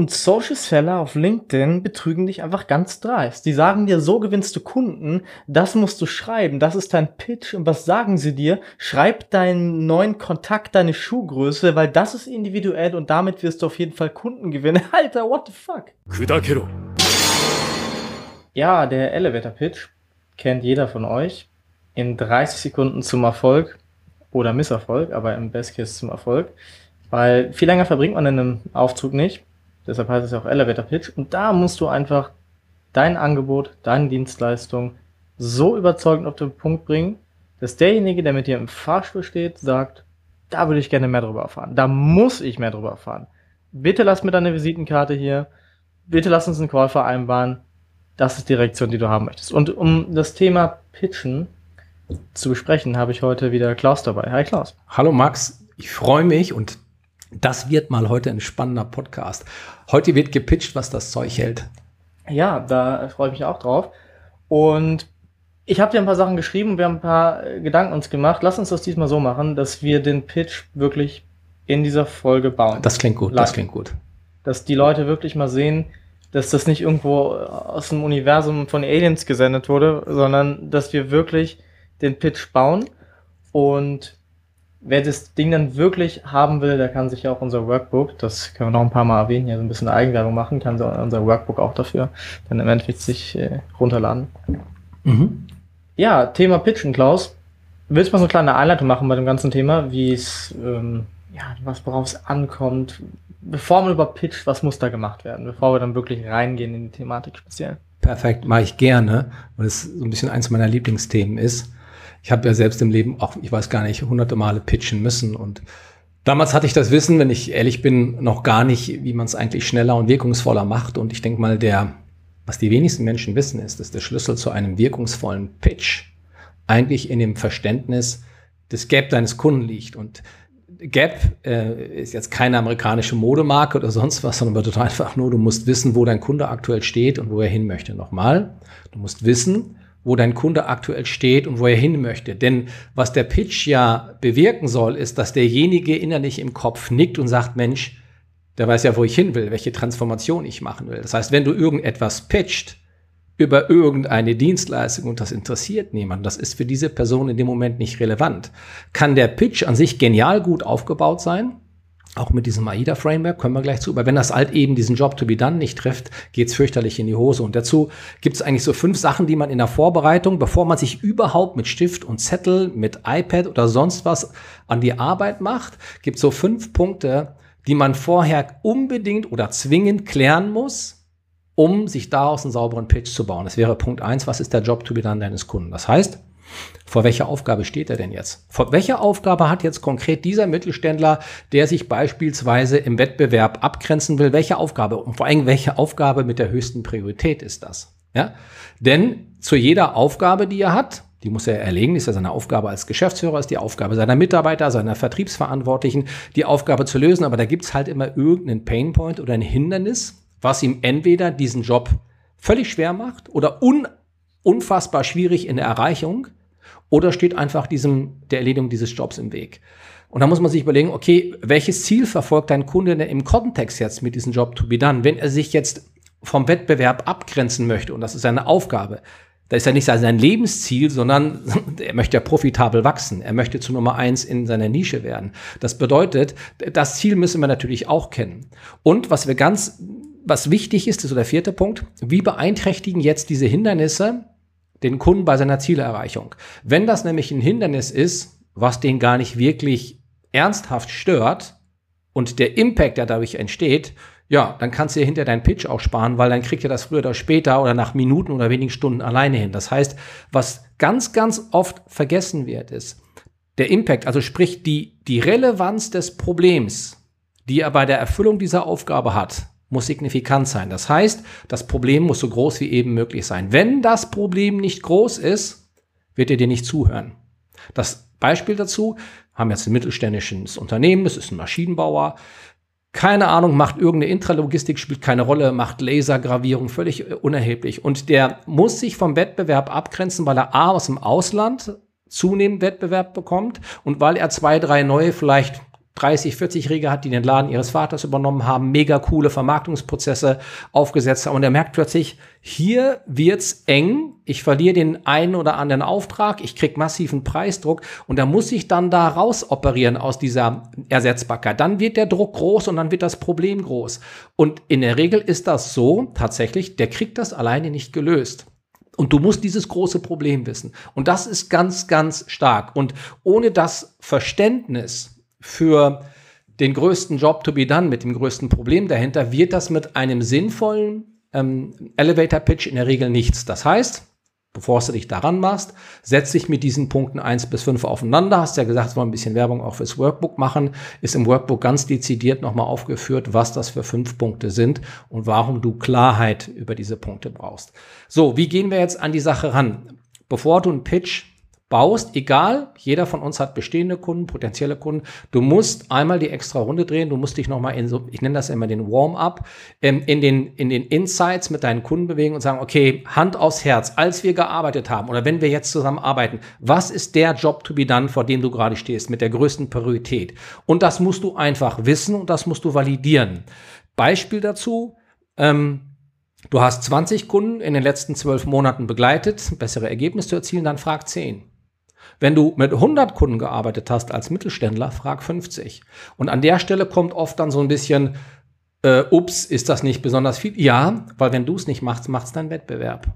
Und Social Seller auf LinkedIn betrügen dich einfach ganz dreist. Die sagen dir, so gewinnst du Kunden, das musst du schreiben, das ist dein Pitch. Und was sagen sie dir? Schreib deinen neuen Kontakt, deine Schuhgröße, weil das ist individuell und damit wirst du auf jeden Fall Kunden gewinnen. Alter, what the fuck? Kudakero. Ja, der Elevator Pitch kennt jeder von euch. In 30 Sekunden zum Erfolg oder Misserfolg, aber im Best Case zum Erfolg. Weil viel länger verbringt man in einem Aufzug nicht. Deshalb heißt es ja auch Elevator Pitch. Und da musst du einfach dein Angebot, deine Dienstleistung so überzeugend auf den Punkt bringen, dass derjenige, der mit dir im Fahrstuhl steht, sagt, da würde ich gerne mehr drüber erfahren. Da muss ich mehr drüber erfahren. Bitte lass mir deine Visitenkarte hier. Bitte lass uns einen Call vereinbaren. Das ist die Reaktion, die du haben möchtest. Und um das Thema Pitchen zu besprechen, habe ich heute wieder Klaus dabei. Hi Klaus. Hallo Max, ich freue mich und das wird mal heute ein spannender Podcast. Heute wird gepitcht, was das Zeug hält. Ja, da freue ich mich auch drauf. Und ich habe dir ein paar Sachen geschrieben, wir haben ein paar äh, Gedanken uns gemacht. Lass uns das diesmal so machen, dass wir den Pitch wirklich in dieser Folge bauen. Das klingt gut, Live. das klingt gut. Dass die Leute wirklich mal sehen, dass das nicht irgendwo aus dem Universum von Aliens gesendet wurde, sondern dass wir wirklich den Pitch bauen und wer das Ding dann wirklich haben will, der kann sich ja auch unser Workbook, das können wir noch ein paar Mal erwähnen, hier so ein bisschen Eigenwerbung machen, kann unser Workbook auch dafür dann im Endeffekt sich äh, runterladen. Mhm. Ja, Thema Pitchen, Klaus. Willst du mal so eine kleine Einleitung machen bei dem ganzen Thema, wie es, ähm, ja, was worauf es ankommt, bevor man über pitcht, was muss da gemacht werden, bevor wir dann wirklich reingehen in die Thematik speziell? Perfekt, mache ich gerne, weil es so ein bisschen eins meiner Lieblingsthemen ist ich habe ja selbst im Leben auch, ich weiß gar nicht, hunderte Male pitchen müssen und Damals hatte ich das Wissen, wenn ich ehrlich bin, noch gar nicht, wie man es eigentlich schneller und wirkungsvoller macht. Und ich denke mal, der, was die wenigsten Menschen wissen, ist, dass der Schlüssel zu einem wirkungsvollen Pitch eigentlich in dem Verständnis des Gap deines Kunden liegt. Und Gap äh, ist jetzt keine amerikanische Modemarke oder sonst was, sondern bedeutet einfach nur, du musst wissen, wo dein Kunde aktuell steht und wo er hin möchte. Nochmal, du musst wissen, wo dein Kunde aktuell steht und wo er hin möchte. Denn was der Pitch ja bewirken soll, ist, dass derjenige innerlich im Kopf nickt und sagt, Mensch, der weiß ja, wo ich hin will, welche Transformation ich machen will. Das heißt, wenn du irgendetwas pitcht über irgendeine Dienstleistung und das interessiert niemand, das ist für diese Person in dem Moment nicht relevant, kann der Pitch an sich genial gut aufgebaut sein, auch mit diesem AIDA-Framework können wir gleich zu. Aber wenn das halt eben diesen Job to be done nicht trifft, geht's fürchterlich in die Hose. Und dazu gibt's eigentlich so fünf Sachen, die man in der Vorbereitung, bevor man sich überhaupt mit Stift und Zettel, mit iPad oder sonst was an die Arbeit macht, gibt so fünf Punkte, die man vorher unbedingt oder zwingend klären muss, um sich daraus einen sauberen Pitch zu bauen. Das wäre Punkt eins. Was ist der Job to be done deines Kunden? Das heißt, vor welcher Aufgabe steht er denn jetzt? Vor welcher Aufgabe hat jetzt konkret dieser Mittelständler, der sich beispielsweise im Wettbewerb abgrenzen will, welche Aufgabe und vor allem welche Aufgabe mit der höchsten Priorität ist das? Ja? Denn zu jeder Aufgabe, die er hat, die muss er erlegen, ist ja seine Aufgabe als Geschäftsführer, ist die Aufgabe seiner Mitarbeiter, seiner Vertriebsverantwortlichen, die Aufgabe zu lösen. Aber da gibt's halt immer irgendeinen Painpoint oder ein Hindernis, was ihm entweder diesen Job völlig schwer macht oder un unfassbar schwierig in der Erreichung oder steht einfach diesem, der Erledigung dieses Jobs im Weg? Und da muss man sich überlegen, okay, welches Ziel verfolgt dein Kunde denn im Kontext jetzt mit diesem Job to be done? Wenn er sich jetzt vom Wettbewerb abgrenzen möchte, und das ist seine Aufgabe, da ist ja nicht sein Lebensziel, sondern er möchte ja profitabel wachsen. Er möchte zu Nummer eins in seiner Nische werden. Das bedeutet, das Ziel müssen wir natürlich auch kennen. Und was wir ganz, was wichtig ist, ist so der vierte Punkt. Wie beeinträchtigen jetzt diese Hindernisse den Kunden bei seiner Zielerreichung. Wenn das nämlich ein Hindernis ist, was den gar nicht wirklich ernsthaft stört und der Impact, der dadurch entsteht, ja, dann kannst du dir hinter deinen Pitch auch sparen, weil dann kriegt ihr das früher oder später oder nach Minuten oder wenigen Stunden alleine hin. Das heißt, was ganz, ganz oft vergessen wird, ist der Impact, also sprich die, die Relevanz des Problems, die er bei der Erfüllung dieser Aufgabe hat, muss signifikant sein. Das heißt, das Problem muss so groß wie eben möglich sein. Wenn das Problem nicht groß ist, wird er dir nicht zuhören. Das Beispiel dazu haben jetzt ein mittelständisches Unternehmen, das ist ein Maschinenbauer, keine Ahnung, macht irgendeine Intralogistik, spielt keine Rolle, macht Lasergravierung, völlig unerheblich. Und der muss sich vom Wettbewerb abgrenzen, weil er A aus dem Ausland zunehmend Wettbewerb bekommt und weil er zwei, drei neue, vielleicht 30, 40-Jährige hat, die den Laden ihres Vaters übernommen haben, mega coole Vermarktungsprozesse aufgesetzt haben. Und er merkt plötzlich, hier wird's eng. Ich verliere den einen oder anderen Auftrag. Ich krieg massiven Preisdruck. Und da muss ich dann da raus operieren aus dieser Ersetzbarkeit. Dann wird der Druck groß und dann wird das Problem groß. Und in der Regel ist das so, tatsächlich, der kriegt das alleine nicht gelöst. Und du musst dieses große Problem wissen. Und das ist ganz, ganz stark. Und ohne das Verständnis für den größten Job to be done, mit dem größten Problem dahinter, wird das mit einem sinnvollen ähm, Elevator Pitch in der Regel nichts. Das heißt, bevor du dich daran machst, setz dich mit diesen Punkten eins bis fünf aufeinander. Hast ja gesagt, wir ein bisschen Werbung auch fürs Workbook machen. Ist im Workbook ganz dezidiert nochmal aufgeführt, was das für fünf Punkte sind und warum du Klarheit über diese Punkte brauchst. So, wie gehen wir jetzt an die Sache ran? Bevor du einen Pitch baust, egal, jeder von uns hat bestehende Kunden, potenzielle Kunden, du musst einmal die extra Runde drehen, du musst dich nochmal in so, ich nenne das immer den Warm-up, ähm, in, den, in den Insights mit deinen Kunden bewegen und sagen, okay, Hand aufs Herz, als wir gearbeitet haben oder wenn wir jetzt zusammen arbeiten, was ist der Job to be done, vor dem du gerade stehst, mit der größten Priorität? Und das musst du einfach wissen und das musst du validieren. Beispiel dazu, ähm, Du hast 20 Kunden in den letzten zwölf Monaten begleitet, bessere Ergebnisse zu erzielen, dann frag 10. Wenn du mit 100 Kunden gearbeitet hast als Mittelständler, frag 50. Und an der Stelle kommt oft dann so ein bisschen, äh, ups, ist das nicht besonders viel? Ja, weil wenn du es nicht machst, macht es dein Wettbewerb.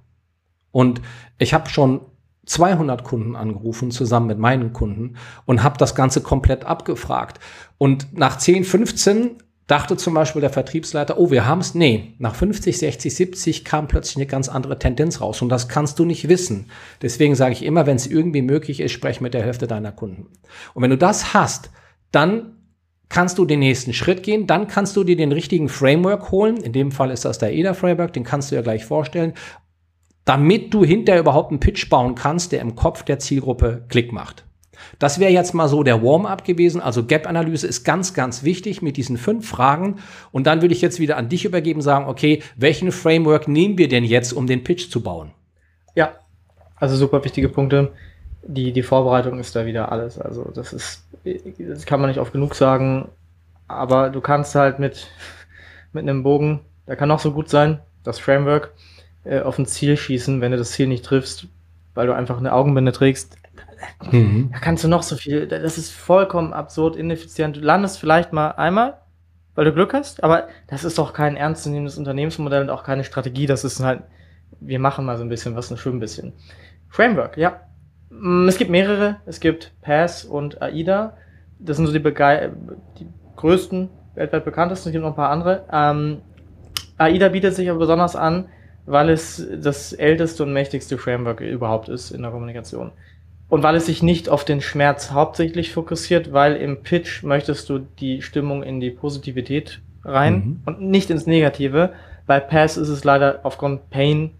Und ich habe schon 200 Kunden angerufen, zusammen mit meinen Kunden, und habe das Ganze komplett abgefragt. Und nach 10, 15 dachte zum Beispiel der Vertriebsleiter, oh, wir haben es. Nee, nach 50, 60, 70 kam plötzlich eine ganz andere Tendenz raus und das kannst du nicht wissen. Deswegen sage ich immer, wenn es irgendwie möglich ist, sprech mit der Hälfte deiner Kunden. Und wenn du das hast, dann kannst du den nächsten Schritt gehen, dann kannst du dir den richtigen Framework holen. In dem Fall ist das der ADA Framework, den kannst du ja gleich vorstellen, damit du hinterher überhaupt einen Pitch bauen kannst, der im Kopf der Zielgruppe Klick macht. Das wäre jetzt mal so der Warm-up gewesen. Also Gap-Analyse ist ganz, ganz wichtig mit diesen fünf Fragen. Und dann würde ich jetzt wieder an dich übergeben, sagen, okay, welchen Framework nehmen wir denn jetzt, um den Pitch zu bauen? Ja, also super wichtige Punkte. Die, die Vorbereitung ist da wieder alles. Also das ist, das kann man nicht oft genug sagen. Aber du kannst halt mit, mit einem Bogen, der kann auch so gut sein, das Framework, äh, auf ein Ziel schießen, wenn du das Ziel nicht triffst, weil du einfach eine Augenbinde trägst, Mhm. Da kannst du noch so viel, das ist vollkommen absurd, ineffizient. Du landest vielleicht mal einmal, weil du Glück hast, aber das ist doch kein ernstzunehmendes Unternehmensmodell und auch keine Strategie. Das ist halt, wir machen mal so ein bisschen was, ein schön bisschen. Framework, ja. Mm, es gibt mehrere. Es gibt Pass und AIDA. Das sind so die, Bege die größten, weltweit bekanntesten. Es gibt noch ein paar andere. Ähm, AIDA bietet sich aber besonders an, weil es das älteste und mächtigste Framework überhaupt ist in der Kommunikation. Und weil es sich nicht auf den Schmerz hauptsächlich fokussiert, weil im Pitch möchtest du die Stimmung in die Positivität rein mhm. und nicht ins Negative. Bei Pass ist es leider aufgrund Pain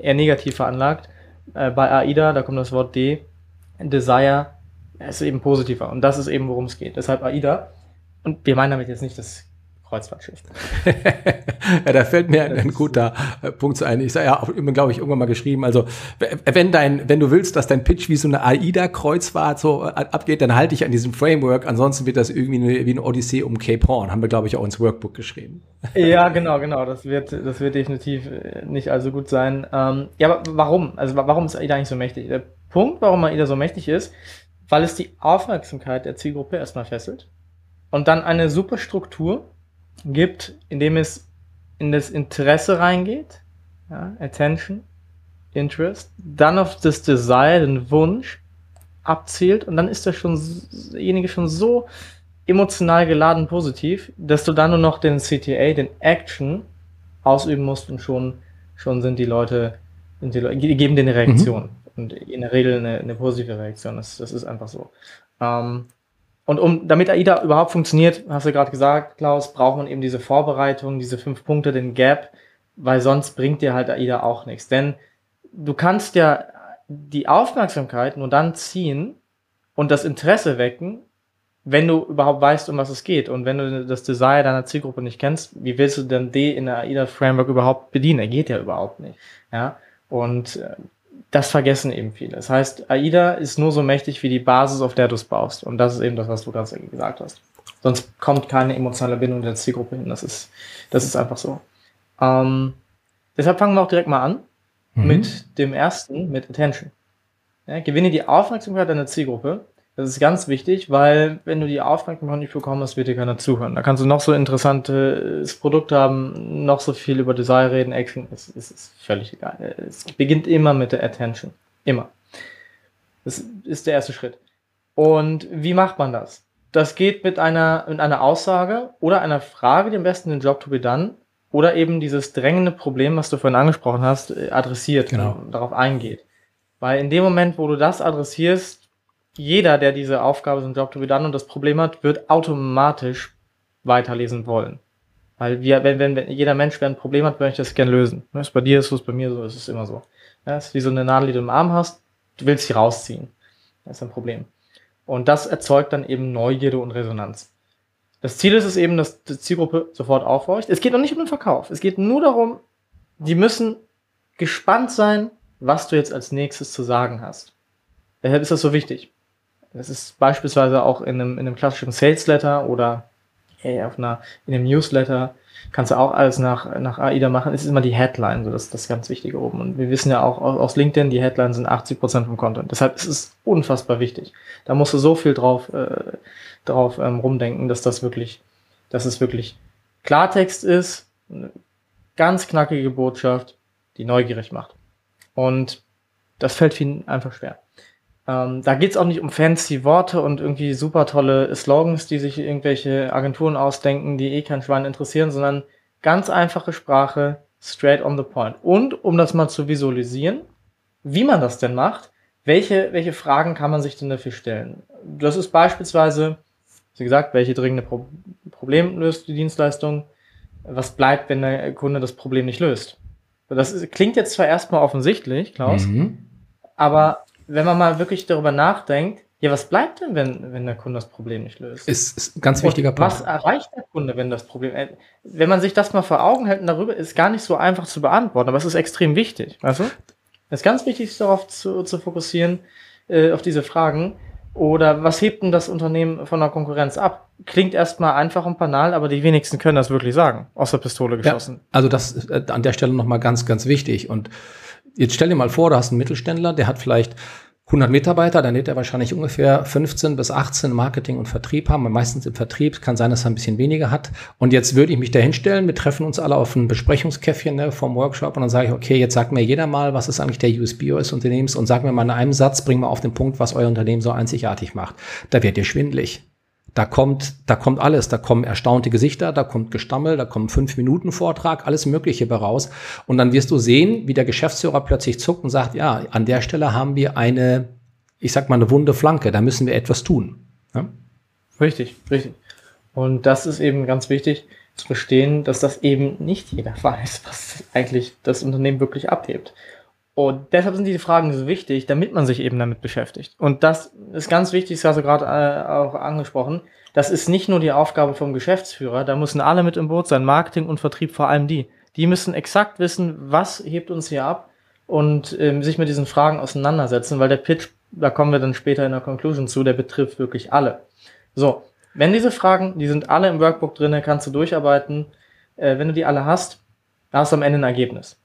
eher negativ veranlagt. Äh, bei AIDA, da kommt das Wort D, Desire, ist eben positiver. Und das ist eben, worum es geht. Deshalb AIDA. Und wir meinen damit jetzt nicht das Kreuzfahrtschiff. ja, da fällt mir ein, ein guter äh, Punkt ein. Ich sage ja, auch immer, glaube ich, irgendwann mal geschrieben. Also, wenn dein, wenn du willst, dass dein Pitch wie so eine AIDA-Kreuzfahrt so äh, abgeht, dann halte ich an diesem Framework. Ansonsten wird das irgendwie eine, wie eine Odyssee um Cape Horn. Haben wir, glaube ich, auch ins Workbook geschrieben. ja, genau, genau. Das wird, das wird definitiv nicht allzu gut sein. Ähm, ja, aber warum? Also, warum ist AIDA eigentlich so mächtig? Der Punkt, warum AIDA so mächtig ist, weil es die Aufmerksamkeit der Zielgruppe erstmal fesselt und dann eine super Struktur gibt, indem es in das Interesse reingeht, ja, Attention, Interest, dann auf das Desire, den Wunsch abzielt und dann ist der schon, derjenige schon so emotional geladen positiv, dass du dann nur noch den CTA, den Action ausüben musst und schon, schon sind die Leute, sind die Leute, geben dir eine Reaktion. Mhm. Und in der Regel eine, eine positive Reaktion. Das, das ist einfach so. Ähm, und um, damit AIDA überhaupt funktioniert, hast du gerade gesagt, Klaus, braucht man eben diese Vorbereitung, diese fünf Punkte, den Gap, weil sonst bringt dir halt AIDA auch nichts. Denn du kannst ja die Aufmerksamkeit nur dann ziehen und das Interesse wecken, wenn du überhaupt weißt, um was es geht. Und wenn du das Desire deiner Zielgruppe nicht kennst, wie willst du denn D in der AIDA Framework überhaupt bedienen? Er geht ja überhaupt nicht. Ja. Und äh, das vergessen eben viele. Das heißt, AIDA ist nur so mächtig wie die Basis, auf der du es baust. Und das ist eben das, was du gerade gesagt hast. Sonst kommt keine emotionale Bindung der Zielgruppe hin. Das ist, das ist einfach so. Ähm, deshalb fangen wir auch direkt mal an mhm. mit dem ersten, mit Attention. Ja, gewinne die Aufmerksamkeit deiner Zielgruppe. Das ist ganz wichtig, weil wenn du die Aufmerksamkeit nicht bekommst, wird dir keiner zuhören. Da kannst du noch so interessantes Produkt haben, noch so viel über Design reden, Action, es, es ist völlig egal. Es beginnt immer mit der Attention. Immer. Das ist der erste Schritt. Und wie macht man das? Das geht mit einer, mit einer Aussage oder einer Frage, die am besten den Job to be done oder eben dieses drängende Problem, was du vorhin angesprochen hast, äh, adressiert genau. und darauf eingeht. Weil in dem Moment, wo du das adressierst, jeder, der diese Aufgabe, so ein Job to be done und das Problem hat, wird automatisch weiterlesen wollen. Weil wir, wenn, wenn, wenn jeder Mensch, wer ein Problem hat, möchte das gerne lösen. Ne, ist bei dir ist es, bei mir so, ist es immer so. Das ist wie so eine Nadel, die du im Arm hast, du willst sie rausziehen. Das ist ein Problem. Und das erzeugt dann eben Neugierde und Resonanz. Das Ziel ist es eben, dass die Zielgruppe sofort aufhorcht. Es geht noch nicht um den Verkauf. Es geht nur darum, die müssen gespannt sein, was du jetzt als nächstes zu sagen hast. Deshalb ist das so wichtig. Das ist beispielsweise auch in einem, in einem klassischen Sales Letter oder hey, auf einer, in einem Newsletter kannst du auch alles nach, nach AIDA machen. Es ist immer die Headline, so das, das ganz Wichtige oben. Und wir wissen ja auch aus LinkedIn, die Headline sind 80 Prozent vom Content. Deshalb ist es unfassbar wichtig. Da musst du so viel drauf, äh, drauf ähm, rumdenken, dass das wirklich, dass es wirklich Klartext ist, eine ganz knackige Botschaft, die neugierig macht. Und das fällt vielen einfach schwer. Ähm, da geht's auch nicht um fancy Worte und irgendwie super tolle Slogans, die sich irgendwelche Agenturen ausdenken, die eh kein Schwein interessieren, sondern ganz einfache Sprache, straight on the point. Und um das mal zu visualisieren, wie man das denn macht, welche, welche Fragen kann man sich denn dafür stellen? Das ist beispielsweise, wie gesagt, welche dringende Pro Problem löst die Dienstleistung? Was bleibt, wenn der Kunde das Problem nicht löst? Das ist, klingt jetzt zwar erstmal offensichtlich, Klaus, mhm. aber wenn man mal wirklich darüber nachdenkt, ja, was bleibt denn, wenn, wenn der Kunde das Problem nicht löst? Ist, ist ein ganz wichtiger Punkt. Was erreicht der Kunde, wenn das Problem, äh, wenn man sich das mal vor Augen hält und darüber, ist gar nicht so einfach zu beantworten, aber es ist extrem wichtig, weißt du? Es ist ganz wichtig, sich darauf zu, zu fokussieren, äh, auf diese Fragen. Oder was hebt denn das Unternehmen von der Konkurrenz ab? Klingt erstmal einfach und banal, aber die wenigsten können das wirklich sagen, aus der Pistole geschossen. Ja, also das ist äh, an der Stelle nochmal ganz, ganz wichtig. Und Jetzt stell dir mal vor, du hast einen Mittelständler, der hat vielleicht 100 Mitarbeiter, dann wird er wahrscheinlich ungefähr 15 bis 18 Marketing und Vertrieb haben. Meistens im Vertrieb kann sein, dass er ein bisschen weniger hat. Und jetzt würde ich mich da hinstellen, wir treffen uns alle auf ein Besprechungskäffchen ne, vom Workshop und dann sage ich, okay, jetzt sagt mir jeder mal, was ist eigentlich der USB eures Unternehmens und sag mir mal in einem Satz, bring mal auf den Punkt, was euer Unternehmen so einzigartig macht. Da wird dir schwindlig. Da kommt, da kommt alles. Da kommen erstaunte Gesichter, da kommt Gestammel, da kommt fünf Minuten Vortrag, alles Mögliche raus. Und dann wirst du sehen, wie der Geschäftsführer plötzlich zuckt und sagt, ja, an der Stelle haben wir eine, ich sag mal, eine wunde Flanke. Da müssen wir etwas tun. Ja? Richtig, richtig. Und das ist eben ganz wichtig zu verstehen, dass das eben nicht jeder weiß, was eigentlich das Unternehmen wirklich abhebt. Und deshalb sind diese Fragen so wichtig, damit man sich eben damit beschäftigt. Und das ist ganz wichtig, das hast du gerade äh, auch angesprochen. Das ist nicht nur die Aufgabe vom Geschäftsführer, da müssen alle mit im Boot sein, Marketing und Vertrieb vor allem die. Die müssen exakt wissen, was hebt uns hier ab und ähm, sich mit diesen Fragen auseinandersetzen, weil der Pitch, da kommen wir dann später in der Conclusion zu, der betrifft wirklich alle. So, wenn diese Fragen, die sind alle im Workbook drin, kannst du durcharbeiten. Äh, wenn du die alle hast, hast du am Ende ein Ergebnis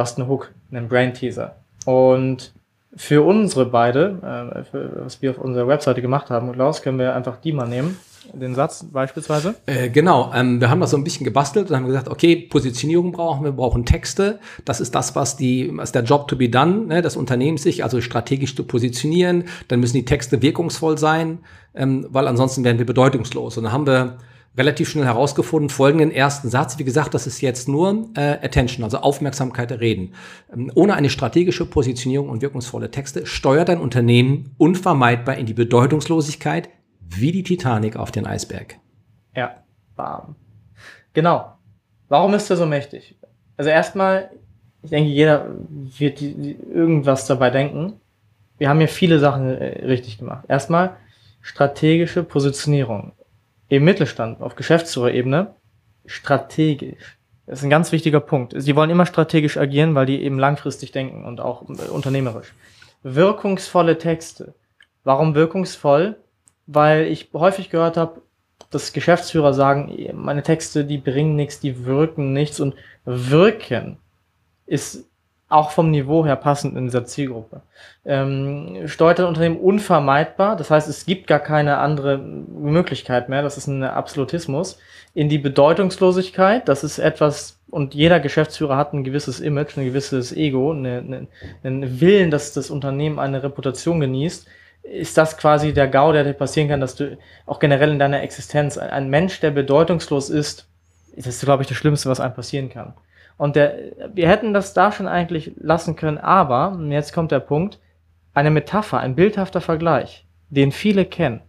hast einen Hook, einen Brain Teaser. Und für unsere beide, äh, für, was wir auf unserer Webseite gemacht haben, Klaus, können wir einfach die mal nehmen. Den Satz beispielsweise? Äh, genau, ähm, wir haben das so ein bisschen gebastelt und haben gesagt, okay, Positionierung brauchen wir, brauchen Texte. Das ist das, was die, was der Job to be done, ne, das Unternehmen sich also strategisch zu positionieren. Dann müssen die Texte wirkungsvoll sein, ähm, weil ansonsten werden wir bedeutungslos. Und dann haben wir relativ schnell herausgefunden, folgenden ersten Satz. Wie gesagt, das ist jetzt nur äh, Attention, also Aufmerksamkeit Reden. Ähm, ohne eine strategische Positionierung und wirkungsvolle Texte steuert ein Unternehmen unvermeidbar in die Bedeutungslosigkeit wie die Titanic auf den Eisberg. Ja, bam. Genau. Warum ist er so mächtig? Also erstmal, ich denke, jeder wird die, die, irgendwas dabei denken. Wir haben hier viele Sachen äh, richtig gemacht. Erstmal strategische Positionierung im Mittelstand auf Geschäftsführerebene strategisch. Das ist ein ganz wichtiger Punkt. Sie wollen immer strategisch agieren, weil die eben langfristig denken und auch äh, unternehmerisch. Wirkungsvolle Texte. Warum wirkungsvoll? Weil ich häufig gehört habe, dass Geschäftsführer sagen, meine Texte, die bringen nichts, die wirken nichts und wirken ist auch vom Niveau her passend in dieser Zielgruppe. Ähm, steuert ein Unternehmen unvermeidbar, das heißt, es gibt gar keine andere Möglichkeit mehr, das ist ein Absolutismus, in die Bedeutungslosigkeit, das ist etwas, und jeder Geschäftsführer hat ein gewisses Image, ein gewisses Ego, eine, eine, einen Willen, dass das Unternehmen eine Reputation genießt, ist das quasi der GAU, der dir passieren kann, dass du auch generell in deiner Existenz, ein Mensch, der bedeutungslos ist, das ist, glaube ich, das Schlimmste, was einem passieren kann. Und der, wir hätten das da schon eigentlich lassen können, aber, jetzt kommt der Punkt, eine Metapher, ein bildhafter Vergleich, den viele kennen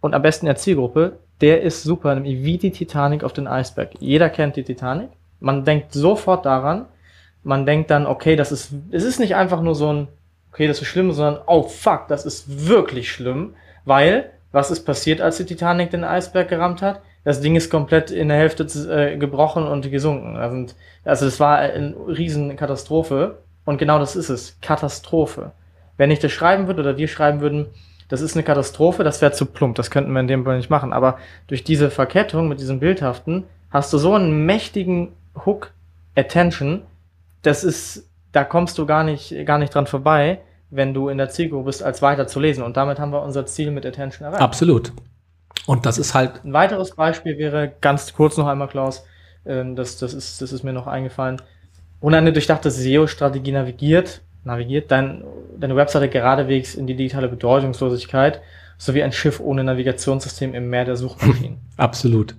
und am besten in der Zielgruppe, der ist super, wie die Titanic auf den Eisberg. Jeder kennt die Titanic. Man denkt sofort daran. Man denkt dann, okay, das ist, es ist nicht einfach nur so ein, okay, das ist schlimm, sondern, oh fuck, das ist wirklich schlimm, weil, was ist passiert, als die Titanic den Eisberg gerammt hat? Das Ding ist komplett in der Hälfte äh, gebrochen und gesunken. Also, also es war eine riesen Katastrophe. Und genau das ist es. Katastrophe. Wenn ich das schreiben würde oder wir schreiben würden, das ist eine Katastrophe, das wäre zu plump. Das könnten wir in dem Fall nicht machen. Aber durch diese Verkettung mit diesem Bildhaften hast du so einen mächtigen Hook Attention. Das ist, da kommst du gar nicht, gar nicht dran vorbei, wenn du in der Zielgruppe bist, als weiter zu lesen. Und damit haben wir unser Ziel mit Attention erreicht. Absolut. Und das ist halt. Ein weiteres Beispiel wäre ganz kurz noch einmal, Klaus. Ähm, das, das, ist, das ist mir noch eingefallen. Ohne eine durchdachte SEO-Strategie navigiert, navigiert dein, deine Webseite geradewegs in die digitale Bedeutungslosigkeit, sowie ein Schiff ohne Navigationssystem im Meer der Suchmaschinen. Absolut.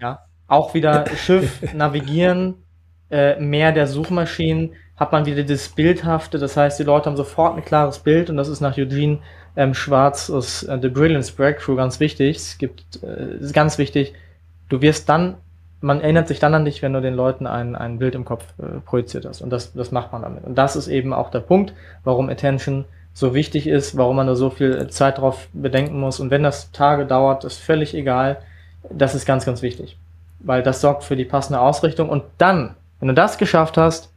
Ja. Auch wieder Schiff, Navigieren, äh, Meer der Suchmaschinen, hat man wieder das Bildhafte, das heißt, die Leute haben sofort ein klares Bild und das ist nach Eugene ähm, Schwarz aus äh, The Brilliance Breakthrough ganz wichtig. Es gibt, äh, ist ganz wichtig, du wirst dann, man erinnert sich dann an dich, wenn du den Leuten ein, ein Bild im Kopf äh, projiziert hast. Und das, das macht man damit. Und das ist eben auch der Punkt, warum Attention so wichtig ist, warum man da so viel Zeit drauf bedenken muss. Und wenn das Tage dauert, ist völlig egal. Das ist ganz, ganz wichtig. Weil das sorgt für die passende Ausrichtung. Und dann, wenn du das geschafft hast,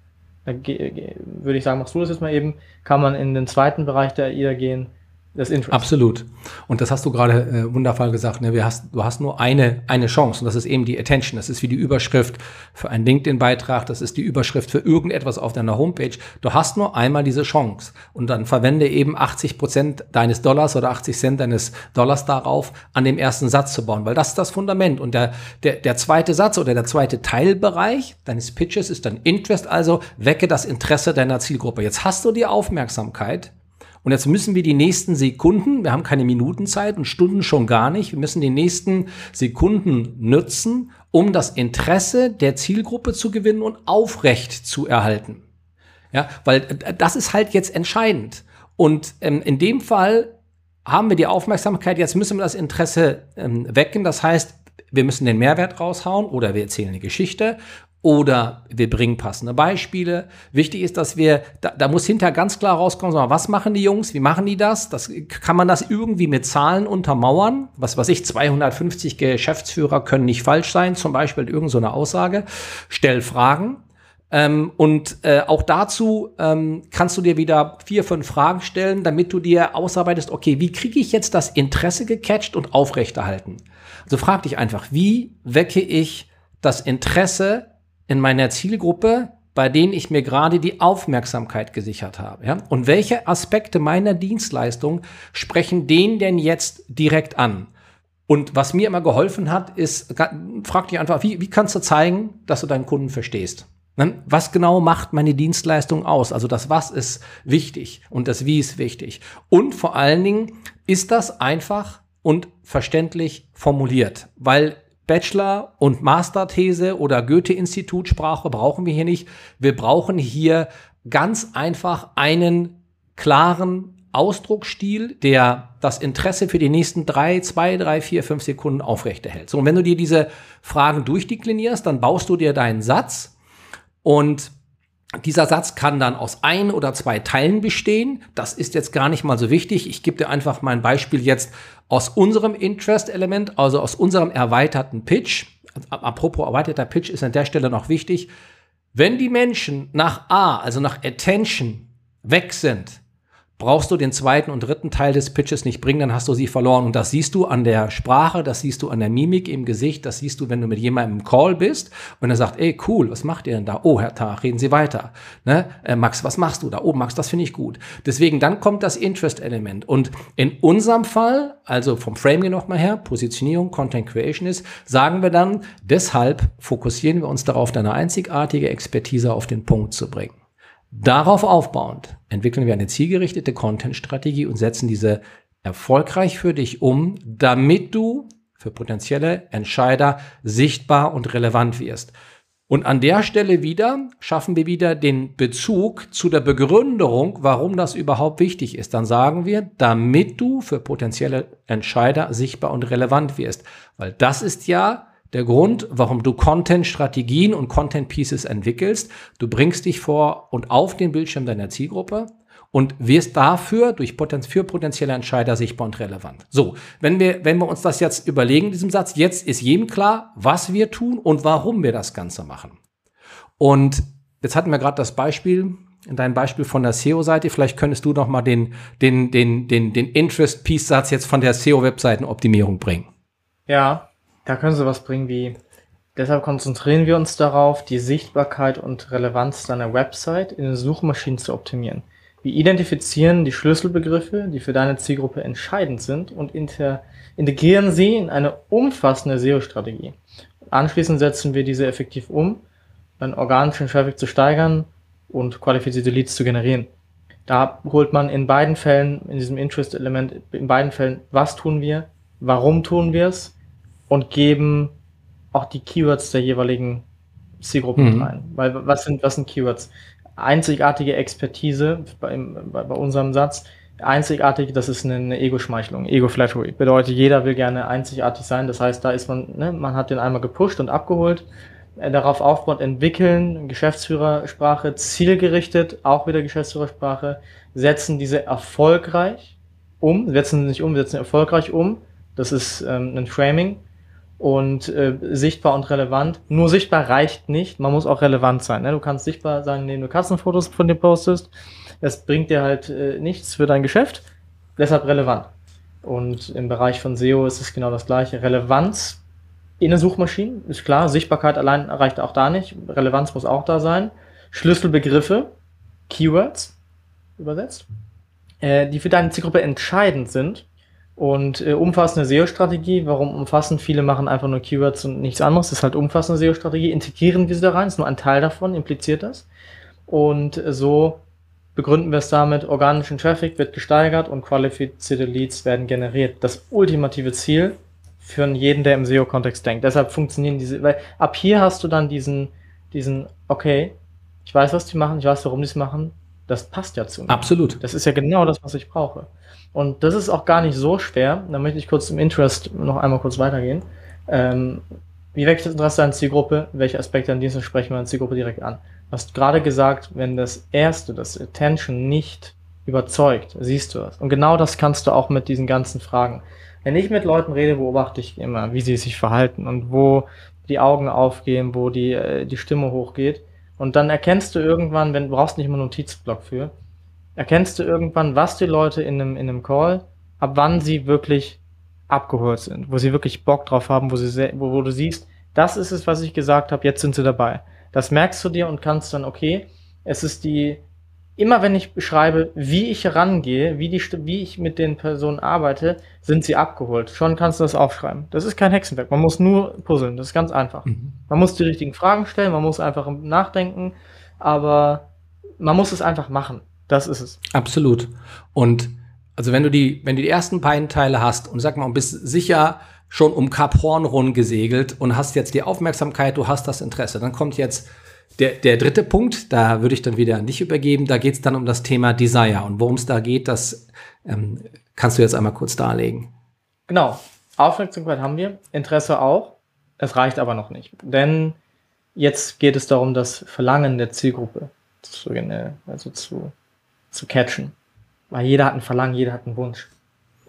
würde ich sagen, machst du das jetzt mal eben, kann man in den zweiten Bereich der AIDA gehen, das Interest. Absolut. Und das hast du gerade äh, wundervoll gesagt. Ne? Wir hast, du hast nur eine, eine Chance und das ist eben die Attention. Das ist wie die Überschrift für einen LinkedIn-Beitrag. Das ist die Überschrift für irgendetwas auf deiner Homepage. Du hast nur einmal diese Chance und dann verwende eben 80 Prozent deines Dollars oder 80 Cent deines Dollars darauf, an dem ersten Satz zu bauen, weil das ist das Fundament. Und der, der, der zweite Satz oder der zweite Teilbereich deines Pitches ist dann Interest, also wecke das Interesse deiner Zielgruppe. Jetzt hast du die Aufmerksamkeit und jetzt müssen wir die nächsten Sekunden, wir haben keine Minutenzeit und Stunden schon gar nicht, wir müssen die nächsten Sekunden nutzen, um das Interesse der Zielgruppe zu gewinnen und aufrecht zu erhalten. Ja, weil das ist halt jetzt entscheidend. Und ähm, in dem Fall haben wir die Aufmerksamkeit, jetzt müssen wir das Interesse ähm, wecken. Das heißt, wir müssen den Mehrwert raushauen oder wir erzählen eine Geschichte oder wir bringen passende Beispiele. Wichtig ist, dass wir, da, da muss hinterher ganz klar rauskommen, was machen die Jungs, wie machen die das? Das kann man das irgendwie mit Zahlen untermauern. Was weiß ich, 250 Geschäftsführer können nicht falsch sein, zum Beispiel irgendeine so Aussage. Stell Fragen. Ähm, und äh, auch dazu ähm, kannst du dir wieder vier, fünf Fragen stellen, damit du dir ausarbeitest, okay, wie kriege ich jetzt das Interesse gecatcht und aufrechterhalten? Also frag dich einfach, wie wecke ich das Interesse in meiner Zielgruppe, bei denen ich mir gerade die Aufmerksamkeit gesichert habe. Ja? Und welche Aspekte meiner Dienstleistung sprechen den denn jetzt direkt an? Und was mir immer geholfen hat, ist, frag dich einfach, wie, wie kannst du zeigen, dass du deinen Kunden verstehst? Ne? Was genau macht meine Dienstleistung aus? Also das Was ist wichtig und das Wie ist wichtig. Und vor allen Dingen ist das einfach und verständlich formuliert, weil Bachelor- und Masterthese oder Goethe-Institut-Sprache brauchen wir hier nicht. Wir brauchen hier ganz einfach einen klaren Ausdrucksstil, der das Interesse für die nächsten drei, zwei, drei, vier, fünf Sekunden aufrechterhält. So, und wenn du dir diese Fragen durchdeklinierst, dann baust du dir deinen Satz und dieser Satz kann dann aus ein oder zwei Teilen bestehen. Das ist jetzt gar nicht mal so wichtig. Ich gebe dir einfach mal ein Beispiel jetzt aus unserem Interest-Element, also aus unserem erweiterten Pitch. Apropos erweiterter Pitch ist an der Stelle noch wichtig. Wenn die Menschen nach A, also nach Attention, weg sind, brauchst du den zweiten und dritten Teil des Pitches nicht bringen, dann hast du sie verloren. Und das siehst du an der Sprache, das siehst du an der Mimik im Gesicht, das siehst du, wenn du mit jemandem im Call bist und er sagt, ey, cool, was macht ihr denn da? Oh, Herr Tag, reden Sie weiter. Ne? Äh, Max, was machst du da? Oh, Max, das finde ich gut. Deswegen, dann kommt das Interest-Element. Und in unserem Fall, also vom Framing nochmal her, Positionierung, Content Creation ist, sagen wir dann, deshalb fokussieren wir uns darauf, deine einzigartige Expertise auf den Punkt zu bringen. Darauf aufbauend entwickeln wir eine zielgerichtete Content-Strategie und setzen diese erfolgreich für dich um, damit du für potenzielle Entscheider sichtbar und relevant wirst. Und an der Stelle wieder schaffen wir wieder den Bezug zu der Begründung, warum das überhaupt wichtig ist. Dann sagen wir, damit du für potenzielle Entscheider sichtbar und relevant wirst. Weil das ist ja der Grund, warum du Content-Strategien und Content-Pieces entwickelst. Du bringst dich vor und auf den Bildschirm deiner Zielgruppe und wirst dafür durch Poten für potenzielle Entscheider sichtbar und relevant. So, wenn wir, wenn wir uns das jetzt überlegen, diesem Satz, jetzt ist jedem klar, was wir tun und warum wir das Ganze machen. Und jetzt hatten wir gerade das Beispiel, in deinem Beispiel von der SEO-Seite, vielleicht könntest du noch mal den, den, den, den, den Interest-Piece-Satz jetzt von der SEO-Webseitenoptimierung bringen. Ja, da können sie was bringen wie, deshalb konzentrieren wir uns darauf, die Sichtbarkeit und Relevanz deiner Website in den Suchmaschinen zu optimieren. Wir identifizieren die Schlüsselbegriffe, die für deine Zielgruppe entscheidend sind und integrieren sie in eine umfassende SEO-Strategie. Anschließend setzen wir diese effektiv um, dann organischen Traffic zu steigern und qualifizierte Leads zu generieren. Da holt man in beiden Fällen, in diesem Interest-Element, in beiden Fällen, was tun wir, warum tun wir es und geben auch die Keywords der jeweiligen Zielgruppen mhm. rein. Weil was sind, was sind Keywords? Einzigartige Expertise bei, bei, bei unserem Satz. Einzigartig, das ist eine, eine Ego-Schmeichelung, Ego-Flattery. Bedeutet, jeder will gerne einzigartig sein. Das heißt, da ist man, ne, man hat den einmal gepusht und abgeholt. Äh, darauf aufbaut, entwickeln, Geschäftsführersprache, zielgerichtet, auch wieder Geschäftsführersprache, setzen diese erfolgreich um, setzen sie nicht um, setzen erfolgreich um. Das ist ähm, ein Framing und äh, sichtbar und relevant. Nur sichtbar reicht nicht, man muss auch relevant sein. Ne? Du kannst sichtbar sein, indem du Katzenfotos von dir postest. Das bringt dir halt äh, nichts für dein Geschäft, deshalb relevant. Und im Bereich von SEO ist es genau das gleiche. Relevanz in den Suchmaschinen, ist klar, Sichtbarkeit allein reicht auch da nicht, Relevanz muss auch da sein. Schlüsselbegriffe, Keywords, übersetzt, äh, die für deine Zielgruppe entscheidend sind und äh, umfassende SEO-Strategie, warum umfassend? Viele machen einfach nur Keywords und nichts anderes. Das ist halt umfassende SEO-Strategie. Integrieren wir sie da rein, ist nur ein Teil davon, impliziert das. Und äh, so begründen wir es damit, organischen Traffic wird gesteigert und qualifizierte Leads werden generiert. Das ultimative Ziel für jeden, der im SEO-Kontext denkt. Deshalb funktionieren diese, weil ab hier hast du dann diesen, diesen, okay, ich weiß, was die machen, ich weiß, warum die es machen, das passt ja zu mir. Absolut. Das ist ja genau das, was ich brauche. Und das ist auch gar nicht so schwer. Da möchte ich kurz im Interest noch einmal kurz weitergehen. Ähm, wie wächst das Interesse an Zielgruppe? Welche Aspekte an Diensten sprechen wir an Zielgruppe direkt an? Du hast gerade gesagt, wenn das erste, das Attention nicht überzeugt, siehst du das. Und genau das kannst du auch mit diesen ganzen Fragen. Wenn ich mit Leuten rede, beobachte ich immer, wie sie sich verhalten und wo die Augen aufgehen, wo die, äh, die Stimme hochgeht. Und dann erkennst du irgendwann, wenn du brauchst nicht immer einen Notizblock für, erkennst du irgendwann, was die Leute in einem, in einem Call, ab wann sie wirklich abgeholt sind, wo sie wirklich Bock drauf haben, wo, sie wo, wo du siehst, das ist es, was ich gesagt habe, jetzt sind sie dabei. Das merkst du dir und kannst dann, okay, es ist die, immer wenn ich beschreibe, wie ich rangehe, wie, die, wie ich mit den Personen arbeite, sind sie abgeholt. Schon kannst du das aufschreiben. Das ist kein Hexenwerk. Man muss nur puzzeln. Das ist ganz einfach. Mhm. Man muss die richtigen Fragen stellen, man muss einfach nachdenken, aber man muss es einfach machen. Das ist es. Absolut. Und also wenn du die, wenn du die ersten beiden Teile hast und sag mal, und bist sicher schon um Kap Horn rund gesegelt und hast jetzt die Aufmerksamkeit, du hast das Interesse, dann kommt jetzt der, der dritte Punkt, da würde ich dann wieder an dich übergeben, da geht es dann um das Thema Desire. Und worum es da geht, das ähm, kannst du jetzt einmal kurz darlegen. Genau. Aufmerksamkeit haben wir, Interesse auch. Es reicht aber noch nicht. Denn jetzt geht es darum, das Verlangen der Zielgruppe zu, also zu zu catchen. Weil jeder hat ein Verlangen, jeder hat einen Wunsch.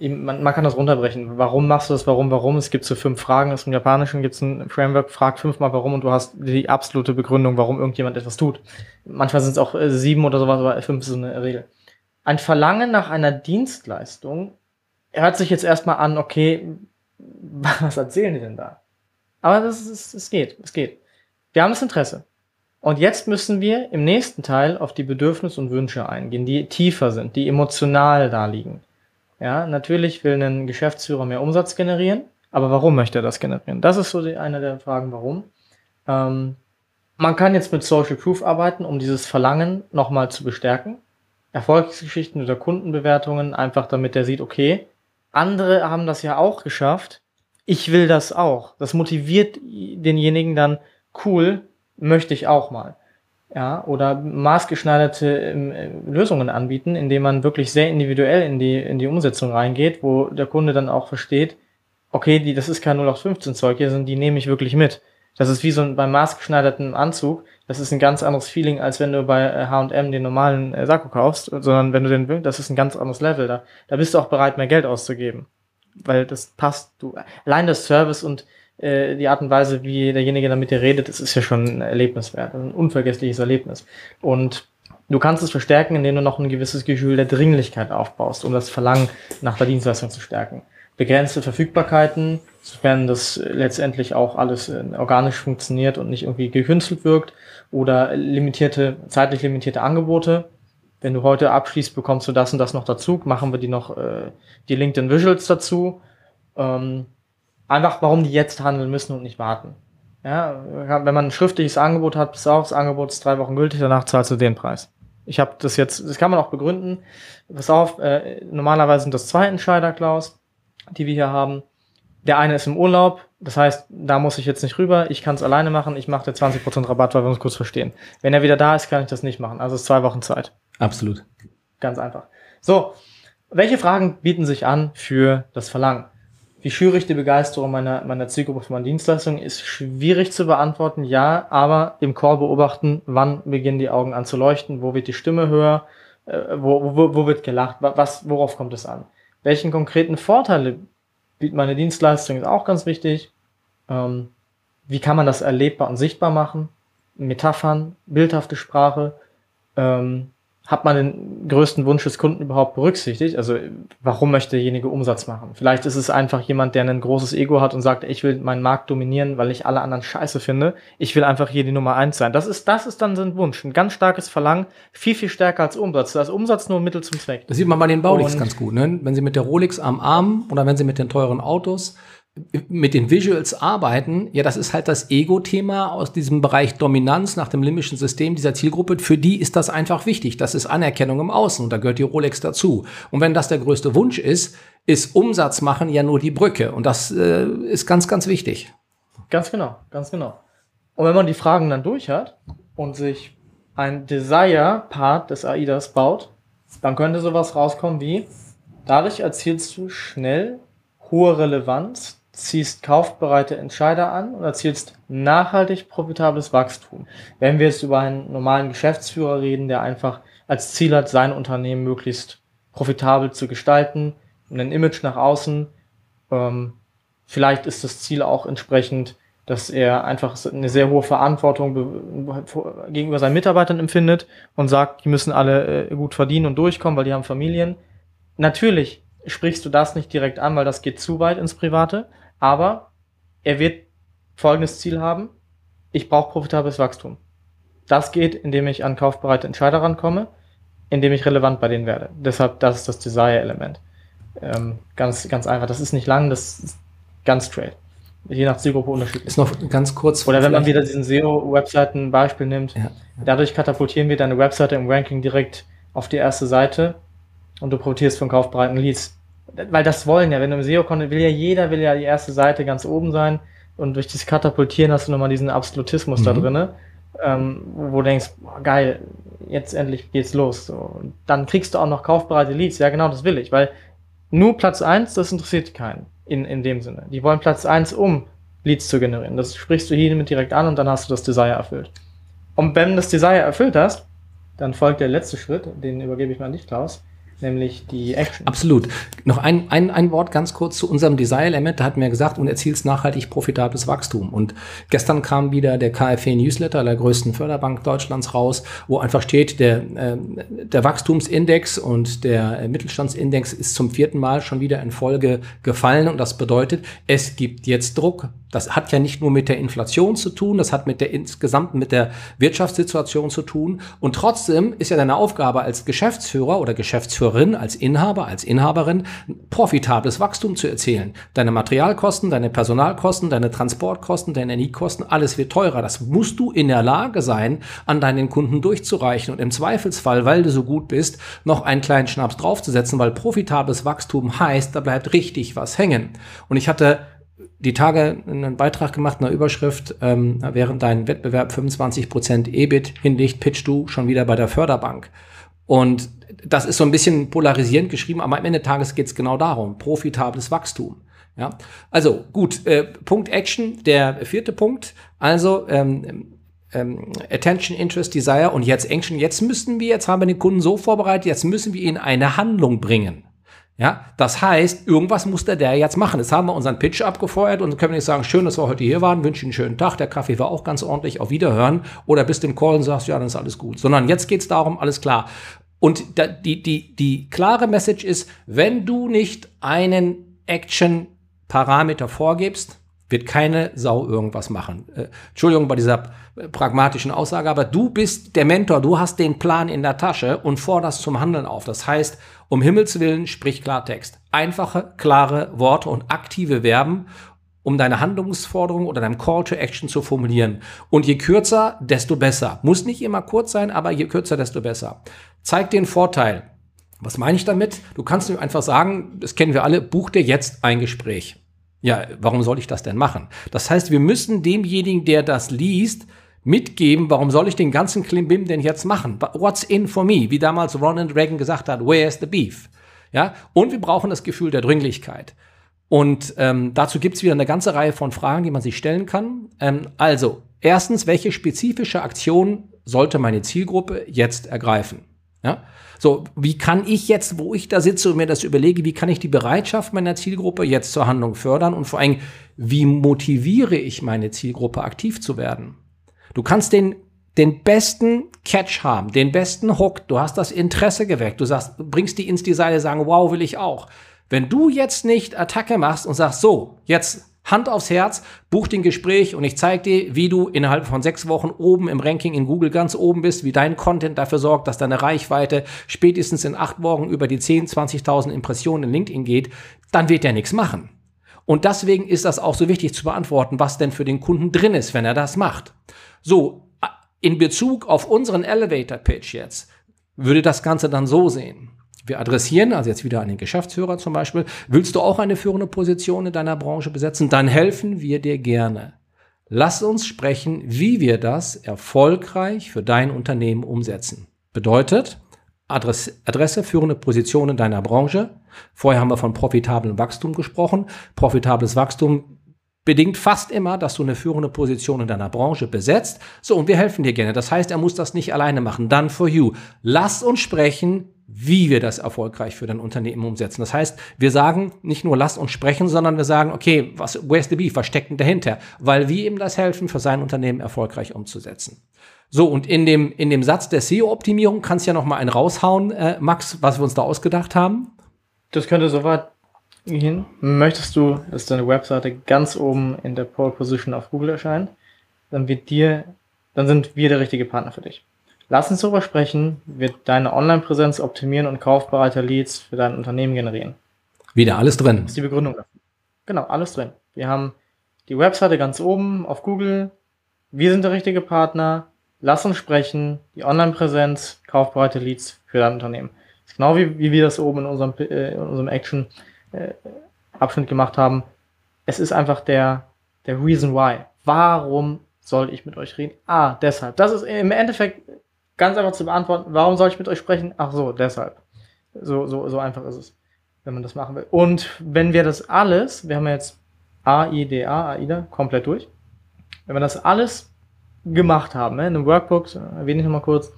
Man, man kann das runterbrechen. Warum machst du das? Warum, warum? Es gibt so fünf Fragen. Im Japanischen gibt es ein Framework, frag fünfmal warum und du hast die absolute Begründung, warum irgendjemand etwas tut. Manchmal sind es auch äh, sieben oder sowas, aber fünf ist so eine Regel. ein Verlangen nach einer Dienstleistung hört sich jetzt erstmal an, okay, was erzählen die denn da? Aber das ist, es geht, es geht. Wir haben das Interesse. Und jetzt müssen wir im nächsten Teil auf die Bedürfnisse und Wünsche eingehen, die tiefer sind, die emotional da liegen. Ja, natürlich will ein Geschäftsführer mehr Umsatz generieren, aber warum möchte er das generieren? Das ist so die, eine der Fragen, warum. Ähm, man kann jetzt mit Social Proof arbeiten, um dieses Verlangen nochmal zu bestärken. Erfolgsgeschichten oder Kundenbewertungen, einfach damit er sieht, okay, andere haben das ja auch geschafft. Ich will das auch. Das motiviert denjenigen dann, cool, möchte ich auch mal. Ja, oder maßgeschneiderte ähm, äh, Lösungen anbieten, indem man wirklich sehr individuell in die, in die Umsetzung reingeht, wo der Kunde dann auch versteht, okay, die, das ist kein 0815 Zeug hier, sondern die nehme ich wirklich mit. Das ist wie so ein, beim maßgeschneiderten Anzug. Das ist ein ganz anderes Feeling, als wenn du bei H&M den normalen äh, Sakko kaufst, sondern wenn du den, das ist ein ganz anderes Level. Da, da bist du auch bereit, mehr Geld auszugeben. Weil das passt, du, allein das Service und äh, die Art und Weise, wie derjenige dann mit dir redet, das ist ja schon ein Erlebnis wert, ein unvergessliches Erlebnis. Und du kannst es verstärken, indem du noch ein gewisses Gefühl der Dringlichkeit aufbaust, um das Verlangen nach der Dienstleistung zu stärken. Begrenzte Verfügbarkeiten, sofern das letztendlich auch alles äh, organisch funktioniert und nicht irgendwie gekünstelt wirkt, oder limitierte, zeitlich limitierte Angebote. Wenn du heute abschließt, bekommst du das und das noch dazu, machen wir die noch äh, die LinkedIn Visuals dazu. Ähm, einfach, warum die jetzt handeln müssen und nicht warten. Ja, wenn man ein schriftliches Angebot hat, bis auf, das Angebot ist drei Wochen gültig, danach zahlst du den Preis. Ich habe das jetzt, das kann man auch begründen. Pass auf, äh, normalerweise sind das zwei Entscheider, Klaus, die wir hier haben. Der eine ist im Urlaub, das heißt, da muss ich jetzt nicht rüber, ich kann es alleine machen, ich mache dir 20% Rabatt, weil wir uns kurz verstehen. Wenn er wieder da ist, kann ich das nicht machen. Also ist zwei Wochen Zeit. Absolut. Ganz einfach. So, welche Fragen bieten sich an für das Verlangen? Wie schüre ich die Begeisterung meiner, meiner Zielgruppe für meine Dienstleistung? Ist schwierig zu beantworten, ja, aber im Call beobachten, wann beginnen die Augen an zu leuchten, wo wird die Stimme höher, äh, wo, wo, wo wird gelacht, was, worauf kommt es an? Welchen konkreten Vorteile bietet meine Dienstleistung, ist auch ganz wichtig. Ähm, wie kann man das erlebbar und sichtbar machen? Metaphern, bildhafte Sprache, ähm, hat man den größten Wunsch des Kunden überhaupt berücksichtigt? Also warum möchte derjenige Umsatz machen? Vielleicht ist es einfach jemand, der ein großes Ego hat und sagt, ich will meinen Markt dominieren, weil ich alle anderen scheiße finde. Ich will einfach hier die Nummer eins sein. Das ist, das ist dann sein Wunsch. Ein ganz starkes Verlangen, viel, viel stärker als Umsatz. Da ist Umsatz nur Mittel zum Zweck. Das sieht man bei den Baulix ganz gut, ne? Wenn sie mit der Rolex am Arm oder wenn sie mit den teuren Autos mit den Visuals arbeiten, ja, das ist halt das Ego-Thema aus diesem Bereich Dominanz nach dem limbischen System dieser Zielgruppe. Für die ist das einfach wichtig. Das ist Anerkennung im Außen und da gehört die Rolex dazu. Und wenn das der größte Wunsch ist, ist Umsatz machen ja nur die Brücke. Und das äh, ist ganz, ganz wichtig. Ganz genau, ganz genau. Und wenn man die Fragen dann durch hat und sich ein Desire-Part des AIDAs baut, dann könnte sowas rauskommen wie, dadurch erzielst du schnell hohe Relevanz ziehst kaufbereite Entscheider an und erzielst nachhaltig profitables Wachstum. Wenn wir jetzt über einen normalen Geschäftsführer reden, der einfach als Ziel hat, sein Unternehmen möglichst profitabel zu gestalten, ein Image nach außen, ähm, vielleicht ist das Ziel auch entsprechend, dass er einfach eine sehr hohe Verantwortung gegenüber seinen Mitarbeitern empfindet und sagt, die müssen alle äh, gut verdienen und durchkommen, weil die haben Familien. Natürlich sprichst du das nicht direkt an, weil das geht zu weit ins Private. Aber er wird folgendes Ziel haben. Ich brauche profitables Wachstum. Das geht, indem ich an kaufbereite Entscheider rankomme, indem ich relevant bei denen werde. Deshalb, das ist das Desire-Element. Ähm, ganz, ganz einfach. Das ist nicht lang, das ist ganz straight. Je nach Zielgruppe unterschiedlich. Ist noch ganz kurz. Oder wenn man wieder diesen SEO-Webseiten-Beispiel nimmt, ja. dadurch katapultieren wir deine Webseite im Ranking direkt auf die erste Seite und du profitierst von kaufbereiten Leads weil das wollen ja, wenn du im SEO-Content will ja jeder, will ja die erste Seite ganz oben sein und durch das Katapultieren hast du nochmal diesen Absolutismus mhm. da drinne, ähm, wo du denkst, boah, geil, jetzt endlich geht's los. So. Und dann kriegst du auch noch kaufbereite Leads. Ja, genau, das will ich, weil nur Platz eins, das interessiert keinen in, in dem Sinne. Die wollen Platz eins, um Leads zu generieren. Das sprichst du hier mit direkt an und dann hast du das Desire erfüllt. Und wenn du das Desire erfüllt hast, dann folgt der letzte Schritt, den übergebe ich mal an dich, Klaus nämlich die Action. Absolut. Noch ein, ein, ein Wort ganz kurz zu unserem Design-Element. Da hat mir gesagt, und erzielst nachhaltig profitables Wachstum. Und gestern kam wieder der KfW-Newsletter der größten Förderbank Deutschlands raus, wo einfach steht, der, äh, der Wachstumsindex und der äh, Mittelstandsindex ist zum vierten Mal schon wieder in Folge gefallen. Und das bedeutet, es gibt jetzt Druck. Das hat ja nicht nur mit der Inflation zu tun, das hat mit der insgesamt mit der Wirtschaftssituation zu tun. Und trotzdem ist ja deine Aufgabe als Geschäftsführer oder Geschäftsführerin, als Inhaber, als Inhaberin, profitables Wachstum zu erzielen. Deine Materialkosten, deine Personalkosten, deine Transportkosten, deine Energiekosten, alles wird teurer. Das musst du in der Lage sein, an deinen Kunden durchzureichen und im Zweifelsfall, weil du so gut bist, noch einen kleinen Schnaps draufzusetzen, weil profitables Wachstum heißt, da bleibt richtig was hängen. Und ich hatte die Tage einen Beitrag gemacht, eine Überschrift, ähm, während dein Wettbewerb 25% EBIT hinlegt, pitchst du schon wieder bei der Förderbank. Und das ist so ein bisschen polarisierend geschrieben, aber am Ende des Tages geht es genau darum, profitables Wachstum. Ja, also gut, äh, Punkt Action, der vierte Punkt, also ähm, ähm, Attention, Interest, Desire und jetzt Action. Jetzt müssen wir, jetzt haben wir den Kunden so vorbereitet, jetzt müssen wir ihn eine Handlung bringen. Ja, das heißt, irgendwas muss der, der jetzt machen. Jetzt haben wir unseren Pitch abgefeuert und können nicht sagen, schön, dass wir heute hier waren, wünsche Ihnen einen schönen Tag, der Kaffee war auch ganz ordentlich, auf Wiederhören oder bis dem Call und sagst, ja, dann ist alles gut. Sondern jetzt geht es darum, alles klar. Und die, die, die klare Message ist, wenn du nicht einen Action-Parameter vorgibst, wird keine Sau irgendwas machen. Äh, Entschuldigung bei dieser pragmatischen Aussage, aber du bist der Mentor, du hast den Plan in der Tasche und forderst zum Handeln auf. Das heißt, um Himmels Willen, sprich Klartext. Einfache, klare Worte und aktive Verben, um deine Handlungsforderung oder deinem Call to Action zu formulieren. Und je kürzer, desto besser. Muss nicht immer kurz sein, aber je kürzer, desto besser. Zeig den Vorteil. Was meine ich damit? Du kannst ihm einfach sagen, das kennen wir alle, buch dir jetzt ein Gespräch. Ja, warum soll ich das denn machen? Das heißt, wir müssen demjenigen, der das liest, mitgeben, warum soll ich den ganzen Klimbim denn jetzt machen? What's in for me? Wie damals Ronald Reagan gesagt hat, where's the beef? Ja, und wir brauchen das Gefühl der Dringlichkeit. Und ähm, dazu gibt's wieder eine ganze Reihe von Fragen, die man sich stellen kann. Ähm, also, erstens, welche spezifische Aktion sollte meine Zielgruppe jetzt ergreifen? Ja? So, wie kann ich jetzt, wo ich da sitze und mir das überlege, wie kann ich die Bereitschaft meiner Zielgruppe jetzt zur Handlung fördern und vor allem, wie motiviere ich meine Zielgruppe aktiv zu werden? Du kannst den, den besten Catch haben, den besten Hook, du hast das Interesse geweckt, du sagst, bringst die ins Design, sagen, wow, will ich auch. Wenn du jetzt nicht Attacke machst und sagst, so, jetzt Hand aufs Herz, buch den Gespräch und ich zeige dir, wie du innerhalb von sechs Wochen oben im Ranking in Google ganz oben bist, wie dein Content dafür sorgt, dass deine Reichweite spätestens in acht Wochen über die 10, 20.000 Impressionen in LinkedIn geht, dann wird er nichts machen. Und deswegen ist das auch so wichtig zu beantworten, was denn für den Kunden drin ist, wenn er das macht. So, in Bezug auf unseren Elevator Pitch jetzt, würde das Ganze dann so sehen. Wir adressieren, also jetzt wieder an den Geschäftsführer zum Beispiel, willst du auch eine führende Position in deiner Branche besetzen? Dann helfen wir dir gerne. Lass uns sprechen, wie wir das erfolgreich für dein Unternehmen umsetzen. Bedeutet, Adresse, Adresse führende Position in deiner Branche. Vorher haben wir von profitablem Wachstum gesprochen. Profitables Wachstum bedingt fast immer, dass du eine führende Position in deiner Branche besetzt. So, und wir helfen dir gerne. Das heißt, er muss das nicht alleine machen. Done for you. Lass uns sprechen, wie wir das erfolgreich für dein Unternehmen umsetzen. Das heißt, wir sagen nicht nur lass uns sprechen, sondern wir sagen, okay, was, where's the beef? Was steckt denn dahinter? Weil wir ihm das helfen, für sein Unternehmen erfolgreich umzusetzen. So, und in dem, in dem Satz der SEO-Optimierung kannst du ja noch mal einen raushauen, äh, Max, was wir uns da ausgedacht haben. Das könnte soweit hin. Möchtest du, dass deine Webseite ganz oben in der Pole Position auf Google erscheint, dann wird dir, dann sind wir der richtige Partner für dich. Lass uns darüber sprechen, wird deine Online-Präsenz optimieren und kaufbereite Leads für dein Unternehmen generieren. Wieder alles drin. Das ist die Begründung dafür. Genau, alles drin. Wir haben die Webseite ganz oben auf Google. Wir sind der richtige Partner. Lass uns sprechen. Die Online-Präsenz, kaufbereite Leads für dein Unternehmen. Das ist genau wie, wie wir das oben in unserem, äh, in unserem Action äh, Abschnitt gemacht haben. Es ist einfach der, der Reason why. Warum soll ich mit euch reden? Ah, deshalb. Das ist im Endeffekt ganz einfach zu beantworten. Warum soll ich mit euch sprechen? Ach so, deshalb. So, so, so einfach ist es, wenn man das machen will. Und wenn wir das alles, wir haben jetzt AIDA, AIDA, komplett durch. Wenn wir das alles gemacht haben, ne, in einem Workbook, erwähne ich nochmal kurz,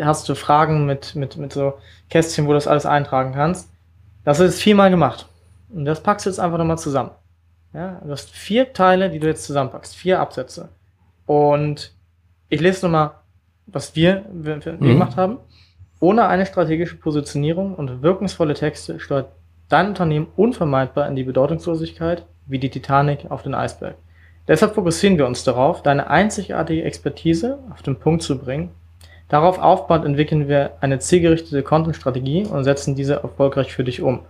hast du Fragen mit, mit, mit so Kästchen, wo du das alles eintragen kannst. Das ist viermal gemacht. Und das packst du jetzt einfach nochmal zusammen. Ja, du hast vier Teile, die du jetzt zusammenpackst, vier Absätze. Und ich lese nochmal, was wir, wir, wir mhm. gemacht haben. Ohne eine strategische Positionierung und wirkungsvolle Texte steuert dein Unternehmen unvermeidbar in die Bedeutungslosigkeit, wie die Titanic auf den Eisberg. Deshalb fokussieren wir uns darauf, deine einzigartige Expertise auf den Punkt zu bringen. Darauf aufbauend entwickeln wir eine zielgerichtete Content-Strategie und setzen diese erfolgreich für dich um,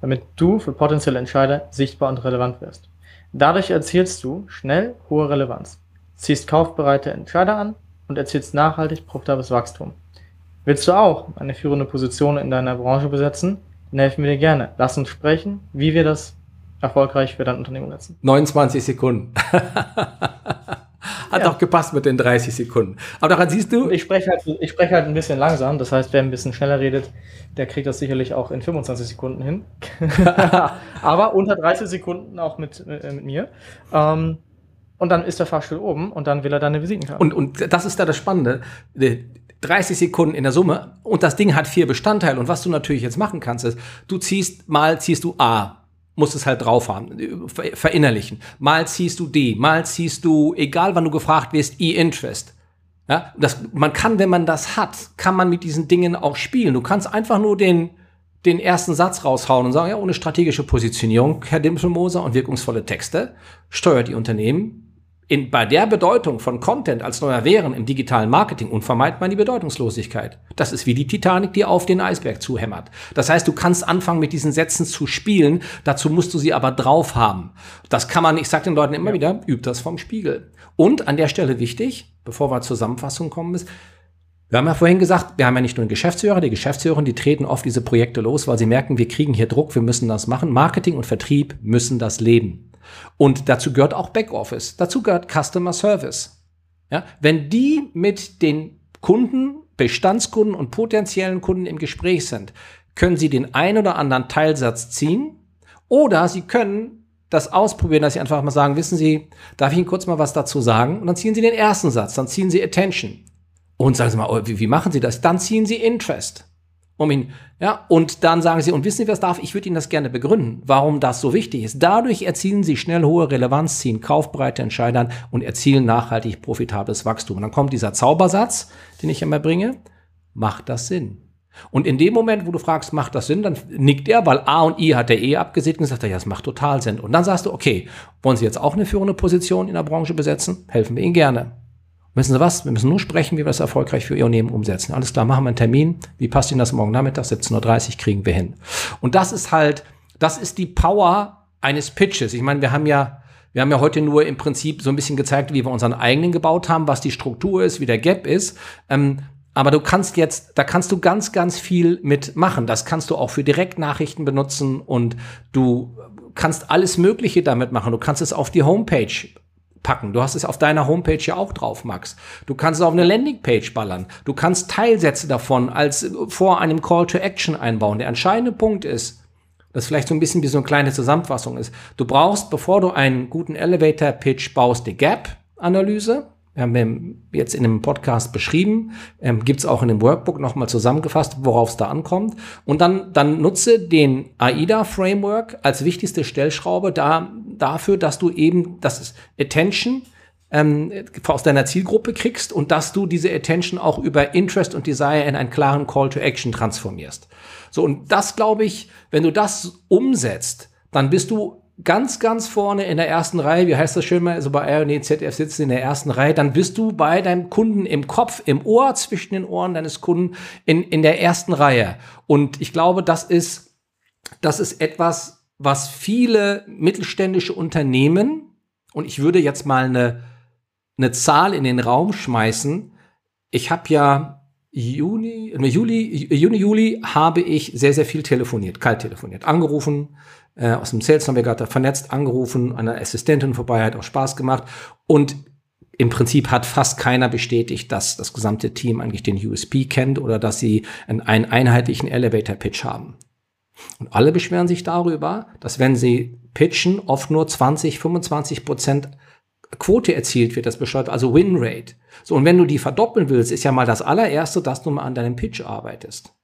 damit du für potenzielle Entscheider sichtbar und relevant wirst. Dadurch erzielst du schnell hohe Relevanz, ziehst kaufbereite Entscheider an und erzielst nachhaltig profitables Wachstum. Willst du auch eine führende Position in deiner Branche besetzen? Dann helfen wir dir gerne. Lass uns sprechen, wie wir das erfolgreich für dein Unternehmen setzen. 29 Sekunden. Hat ja. auch gepasst mit den 30 Sekunden. Aber daran siehst du. Ich spreche halt, ich spreche halt ein bisschen langsam. Das heißt, wer ein bisschen schneller redet, der kriegt das sicherlich auch in 25 Sekunden hin. Aber unter 30 Sekunden auch mit, äh, mit mir. Ähm, und dann ist der Fahrstuhl oben und dann will er deine Visitenkarte. Und, und das ist da das Spannende. 30 Sekunden in der Summe und das Ding hat vier Bestandteile. Und was du natürlich jetzt machen kannst, ist, du ziehst mal, ziehst du A, musst es halt drauf haben, verinnerlichen. Mal ziehst du D, mal ziehst du, egal wann du gefragt wirst, E-Interest. Ja, das, man kann, wenn man das hat, kann man mit diesen Dingen auch spielen. Du kannst einfach nur den, den ersten Satz raushauen und sagen, ja, ohne strategische Positionierung, Herr Dimpelmoser, und wirkungsvolle Texte steuert Ihr Unternehmen in, bei der Bedeutung von Content als neuer Währen im digitalen Marketing unvermeidbar man die Bedeutungslosigkeit. Das ist wie die Titanic, die auf den Eisberg zuhämmert. Das heißt, du kannst anfangen, mit diesen Sätzen zu spielen, dazu musst du sie aber drauf haben. Das kann man, ich sage den Leuten immer ja. wieder, übt das vom Spiegel. Und an der Stelle wichtig, bevor wir zur Zusammenfassung kommen, ist, wir haben ja vorhin gesagt, wir haben ja nicht nur einen Geschäftsführer, die Geschäftsführer, die treten oft diese Projekte los, weil sie merken, wir kriegen hier Druck, wir müssen das machen. Marketing und Vertrieb müssen das leben. Und dazu gehört auch Backoffice, dazu gehört Customer Service. Ja, wenn die mit den Kunden, Bestandskunden und potenziellen Kunden im Gespräch sind, können sie den ein oder anderen Teilsatz ziehen oder sie können das ausprobieren, dass sie einfach mal sagen, wissen Sie, darf ich Ihnen kurz mal was dazu sagen? Und dann ziehen Sie den ersten Satz, dann ziehen Sie Attention. Und sagen Sie mal, oh, wie, wie machen Sie das? Dann ziehen Sie Interest ihn, ja, und dann sagen sie, und wissen Sie, was darf? Ich würde Ihnen das gerne begründen, warum das so wichtig ist. Dadurch erzielen Sie schnell hohe Relevanz, ziehen kaufbereite Entscheidern und erzielen nachhaltig profitables Wachstum. Und dann kommt dieser Zaubersatz, den ich immer bringe. Macht das Sinn? Und in dem Moment, wo du fragst, macht das Sinn, dann nickt er, weil A und I hat er eh abgesehen und sagt, ja, das macht total Sinn. Und dann sagst du, okay, wollen Sie jetzt auch eine führende Position in der Branche besetzen? Helfen wir Ihnen gerne. Wissen Sie was? Wir müssen nur sprechen, wie wir das erfolgreich für Ihr Unternehmen umsetzen. Alles klar, machen wir einen Termin. Wie passt Ihnen das morgen Nachmittag? 17.30 Uhr kriegen wir hin. Und das ist halt, das ist die Power eines Pitches. Ich meine, wir haben ja, wir haben ja heute nur im Prinzip so ein bisschen gezeigt, wie wir unseren eigenen gebaut haben, was die Struktur ist, wie der Gap ist. Ähm, aber du kannst jetzt, da kannst du ganz, ganz viel mitmachen. Das kannst du auch für Direktnachrichten benutzen und du kannst alles Mögliche damit machen. Du kannst es auf die Homepage packen. Du hast es auf deiner Homepage ja auch drauf, Max. Du kannst es auf eine Landingpage ballern. Du kannst Teilsätze davon als vor einem Call to Action einbauen. Der entscheidende Punkt ist, das vielleicht so ein bisschen wie so eine kleine Zusammenfassung ist. Du brauchst, bevor du einen guten Elevator Pitch baust, die Gap Analyse haben wir jetzt in dem Podcast beschrieben, ähm, gibt es auch in dem Workbook nochmal zusammengefasst, worauf es da ankommt. Und dann, dann nutze den AIDA-Framework als wichtigste Stellschraube da, dafür, dass du eben das Attention ähm, aus deiner Zielgruppe kriegst und dass du diese Attention auch über Interest und Desire in einen klaren Call to Action transformierst. So, und das glaube ich, wenn du das umsetzt, dann bist du ganz, ganz vorne in der ersten Reihe, wie heißt das schön mal, also bei R&D ZDF sitzen in der ersten Reihe, dann bist du bei deinem Kunden im Kopf, im Ohr, zwischen den Ohren deines Kunden in, in der ersten Reihe. Und ich glaube, das ist, das ist etwas, was viele mittelständische Unternehmen, und ich würde jetzt mal eine, eine Zahl in den Raum schmeißen. Ich habe ja Juni, Juli, Juni, Juli habe ich sehr, sehr viel telefoniert, kalt telefoniert, angerufen, äh, aus dem Sales Navigator vernetzt, angerufen, eine Assistentin vorbei, hat auch Spaß gemacht. Und im Prinzip hat fast keiner bestätigt, dass das gesamte Team eigentlich den USP kennt oder dass sie einen, einen einheitlichen Elevator-Pitch haben. Und alle beschweren sich darüber, dass wenn sie pitchen, oft nur 20, 25 Prozent Quote erzielt wird, das beschreibt also Winrate. So, und wenn du die verdoppeln willst, ist ja mal das allererste, dass du mal an deinem Pitch arbeitest.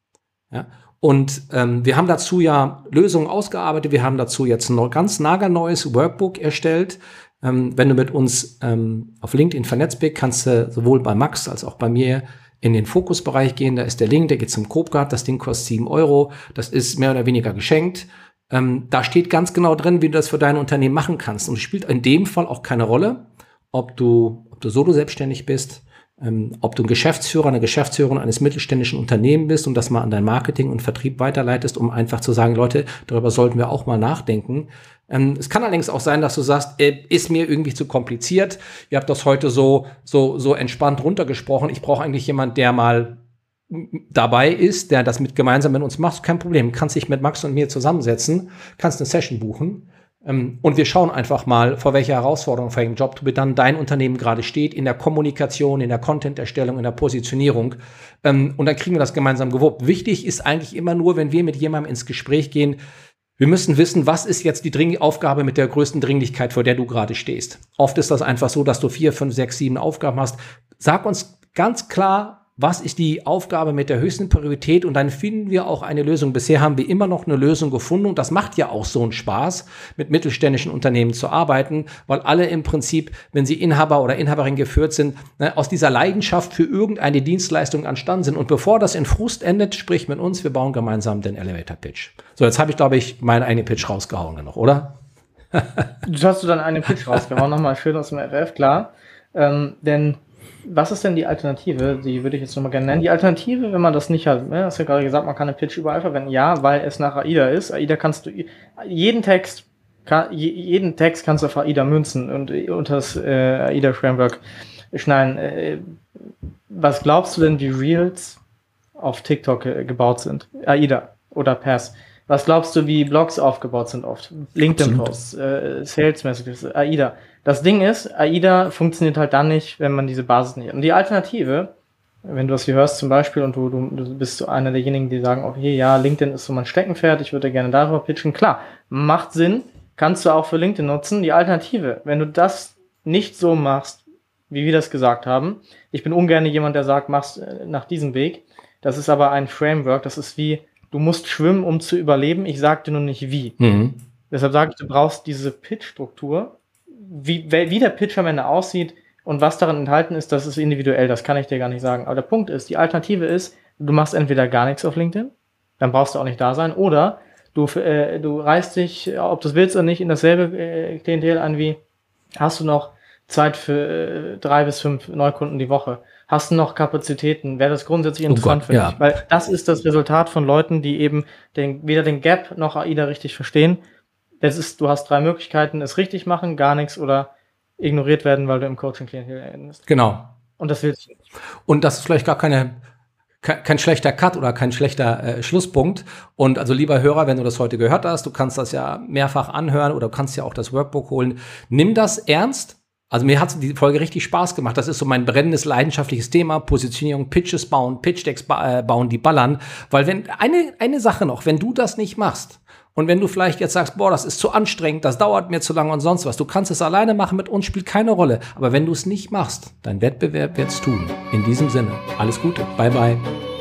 Ja? Und ähm, wir haben dazu ja Lösungen ausgearbeitet. Wir haben dazu jetzt ein ganz nagelneues Workbook erstellt. Ähm, wenn du mit uns ähm, auf LinkedIn vernetzt bist, kannst du sowohl bei Max als auch bei mir in den Fokusbereich gehen. Da ist der Link, der geht zum Copecard. Das Ding kostet sieben Euro. Das ist mehr oder weniger geschenkt. Ähm, da steht ganz genau drin, wie du das für dein Unternehmen machen kannst. Und es spielt in dem Fall auch keine Rolle, ob du, ob du solo selbstständig bist, ähm, ob du ein Geschäftsführer, eine Geschäftsführerin eines mittelständischen Unternehmens bist und das mal an dein Marketing und Vertrieb weiterleitest, um einfach zu sagen, Leute, darüber sollten wir auch mal nachdenken. Ähm, es kann allerdings auch sein, dass du sagst, äh, ist mir irgendwie zu kompliziert. Ihr habt das heute so, so, so entspannt runtergesprochen. Ich brauche eigentlich jemand, der mal dabei ist, der das mit gemeinsam mit uns macht, kein Problem. Kannst dich mit Max und mir zusammensetzen, kannst eine Session buchen ähm, und wir schauen einfach mal, vor welcher Herausforderung, vor welchem Job dann dein Unternehmen gerade steht, in der Kommunikation, in der Content-Erstellung, in der Positionierung. Ähm, und dann kriegen wir das gemeinsam gewuppt. Wichtig ist eigentlich immer nur, wenn wir mit jemandem ins Gespräch gehen, wir müssen wissen, was ist jetzt die Dring Aufgabe mit der größten Dringlichkeit, vor der du gerade stehst. Oft ist das einfach so, dass du vier, fünf, sechs, sieben Aufgaben hast. Sag uns ganz klar, was ist die Aufgabe mit der höchsten Priorität und dann finden wir auch eine Lösung. Bisher haben wir immer noch eine Lösung gefunden und das macht ja auch so einen Spaß, mit mittelständischen Unternehmen zu arbeiten, weil alle im Prinzip, wenn sie Inhaber oder Inhaberin geführt sind, ne, aus dieser Leidenschaft für irgendeine Dienstleistung anstanden sind. Und bevor das in Frust endet, sprich mit uns, wir bauen gemeinsam den Elevator Pitch. So, jetzt habe ich, glaube ich, meinen eigenen Pitch rausgehauen noch, oder? du hast du dann einen Pitch rausgehauen, nochmal schön aus dem FF, klar. Ähm, denn was ist denn die Alternative? Die würde ich jetzt nochmal gerne nennen. Die Alternative, wenn man das nicht hat, ne, hast du ja gerade gesagt, man kann einen Pitch überall verwenden. Ja, weil es nach AIDA ist. AIDA kannst du jeden Text, kann, jeden Text kannst du auf AIDA münzen und unter das äh, AIDA Framework schneiden. Äh, was glaubst du denn, wie Reels auf TikTok äh, gebaut sind? AIDA oder Pass. Was glaubst du, wie Blogs aufgebaut sind oft? LinkedIn-Posts, äh, Sales-Messages, AIDA. Das Ding ist, AIDA funktioniert halt dann nicht, wenn man diese Basis nicht hat. Und die Alternative, wenn du das hier hörst zum Beispiel und du, du, du bist so einer derjenigen, die sagen, okay, ja, LinkedIn ist so mein Steckenpferd, ich würde gerne darüber pitchen. Klar, macht Sinn, kannst du auch für LinkedIn nutzen. Die Alternative, wenn du das nicht so machst, wie wir das gesagt haben, ich bin ungern jemand, der sagt, mach's äh, nach diesem Weg. Das ist aber ein Framework, das ist wie, du musst schwimmen, um zu überleben. Ich sagte nur nicht wie. Mhm. Deshalb sage ich, du brauchst diese Pitch-Struktur, wie, wie der Pitch am Ende aussieht und was darin enthalten ist, das ist individuell, das kann ich dir gar nicht sagen. Aber der Punkt ist, die Alternative ist, du machst entweder gar nichts auf LinkedIn, dann brauchst du auch nicht da sein, oder du, äh, du reißt dich, ob du es willst oder nicht, in dasselbe äh, Klientel an wie, hast du noch Zeit für äh, drei bis fünf Neukunden die Woche? Hast du noch Kapazitäten? Wäre das grundsätzlich interessant oh Gott, für dich? Ja. Weil das ist das Resultat von Leuten, die eben den, weder den Gap noch AIDA richtig verstehen es ist, du hast drei Möglichkeiten, es richtig machen, gar nichts oder ignoriert werden, weil du im Coaching Klientel endest. Genau. Und das willst du nicht. Und das ist vielleicht gar keine kein schlechter Cut oder kein schlechter äh, Schlusspunkt. Und also lieber Hörer, wenn du das heute gehört hast, du kannst das ja mehrfach anhören oder kannst ja auch das Workbook holen. Nimm das ernst. Also mir hat die Folge richtig Spaß gemacht. Das ist so mein brennendes, leidenschaftliches Thema. Positionierung, Pitches bauen, Pitch-Decks ba äh, bauen, die ballern. Weil wenn, eine, eine Sache noch, wenn du das nicht machst, und wenn du vielleicht jetzt sagst, boah, das ist zu anstrengend, das dauert mir zu lange und sonst was, du kannst es alleine machen mit uns, spielt keine Rolle. Aber wenn du es nicht machst, dein Wettbewerb wird es tun. In diesem Sinne, alles Gute. Bye bye.